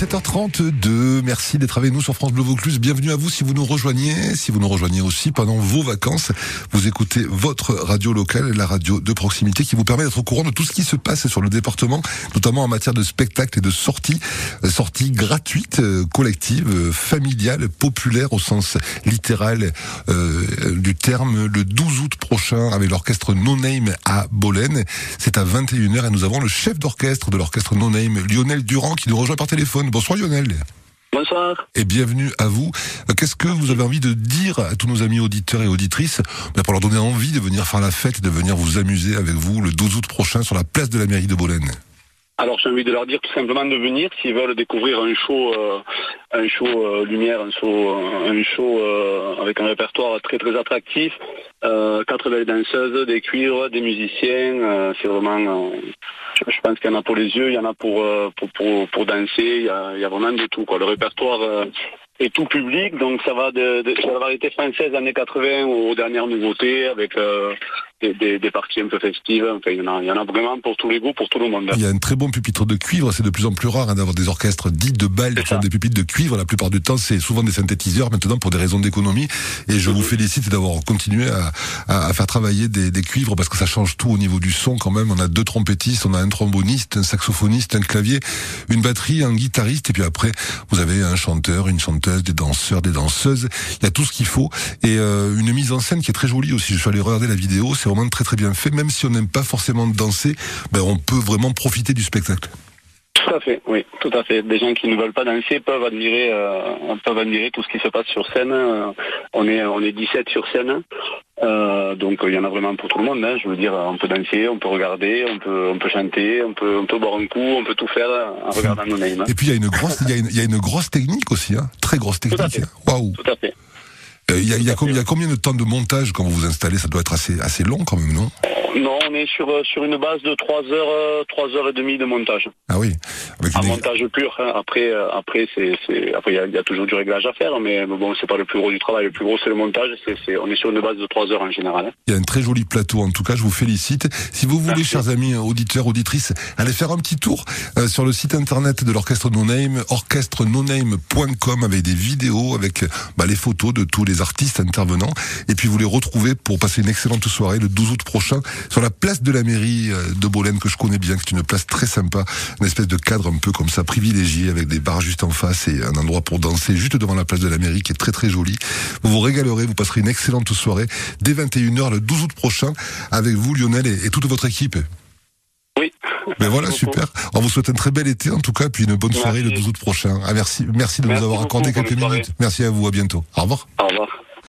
17h32, merci d'être avec nous sur France Bleu Vaucluse. Bienvenue à vous si vous nous rejoignez, si vous nous rejoignez aussi pendant vos vacances. Vous écoutez votre radio locale, la radio de proximité qui vous permet d'être au courant de tout ce qui se passe sur le département, notamment en matière de spectacles et de sorties, euh, sorties gratuites, euh, collectives, euh, familiales, populaires au sens littéral du terme, le 12 août prochain avec l'orchestre No Name à Bolène. C'est à 21h et nous avons le chef d'orchestre de l'orchestre No Name, Lionel Durand, qui nous rejoint par téléphone. Bonsoir Lionel. Bonsoir. Et bienvenue à vous. Qu'est-ce que vous avez envie de dire à tous nos amis auditeurs et auditrices ben, pour leur donner envie de venir faire la fête, de venir vous amuser avec vous le 12 août prochain sur la place de la mairie de Bolène? Alors j'ai envie de leur dire tout simplement de venir s'ils veulent découvrir un show, euh, un show euh, lumière, un show, un show euh, avec un répertoire très très attractif, quatre belles danseuses, des cuivres, des musiciens. c'est vraiment, je pense qu'il y en a pour les yeux, il y en a pour pour, pour, danser, il y, a, vraiment de tout. Le répertoire est tout public, donc ça va de, de, la variété française années 80 aux dernières nouveautés avec des, des, parties un peu festives. Enfin, il y, en a, il y en a vraiment pour tous les goûts, pour tout le monde. Il y a un très bon pupitre de cuivre. C'est de plus en plus rare hein, d'avoir des orchestres dits de balles qui ont des pupitres de cuivre. La plupart du temps, c'est souvent des synthétiseurs maintenant pour des raisons d'économie. Et je vous félicite d'avoir continué à, à, faire travailler des, des, cuivres parce que ça change tout au niveau du son quand même. On a deux trompettistes, on a un tromboniste, un saxophoniste, un clavier, une batterie, un guitariste. Et puis après, vous avez un chanteur, une chanteuse, des danseurs, des danseuses. Il y a tout ce qu'il faut. Et euh, une mise en scène qui est très jolie aussi. Je suis allé regarder la vidéo. C'est vraiment très très bien fait. Même si on n'aime pas forcément danser, ben on peut vraiment profiter du spectacle. Tout à fait, oui, tout à fait. Des gens qui ne veulent pas danser peuvent admirer, euh, peuvent admirer tout ce qui se passe sur scène. Euh, on est, on est 17 sur scène, euh, donc il y en a vraiment pour tout le monde. Hein. Je veux dire, on peut danser, on peut regarder, on peut, on peut chanter, on peut, on peut boire un coup, on peut tout faire en regardant nos names. Et puis il y a une grosse, il y a une, grosse technique aussi, hein. très grosse technique. Waouh. Tout à fait. Il y, a, y, a combien de temps de montage quand vous vous installez Ça doit être assez, assez long quand même, non? Non, on est sur, euh, sur une base de 3 heures, 3 euh, heures et demie de montage. Ah oui. Un montage pur. Hein. Après, euh, après, c'est, après, il y, a toujours du réglage à faire, mais bon, c'est pas le plus gros du travail. Le plus gros, c'est le montage. C'est, on est sur une base de 3 heures en général. Hein. Il y a un très joli plateau. En tout cas, je vous félicite. Si vous voulez, chers amis auditeurs, auditrices, allez faire un petit tour sur le site internet de l'orchestre No Name, orchestrenoname.com, avec des vidéos, avec bah, les photos de tous les artistes intervenants. Et puis vous les retrouvez pour passer une excellente soirée le 12 août prochain sur la place de la mairie euh, de Bolène que je connais bien, qui est une place très sympa, une espèce de cadre un peu comme ça privilégié avec des bars juste en face et un endroit pour danser juste devant la place de la mairie qui est très très joli. Vous vous régalerez, vous passerez une excellente soirée dès 21h le 12 août prochain avec vous Lionel et, toute votre équipe. Oui. Mais voilà, super. On vous souhaite un très bel été en tout cas, puis une bonne soirée le 12 août prochain. Ah, merci, merci de nous avoir accordé quelques minutes. Merci à vous, à bientôt. Au revoir. Au revoir.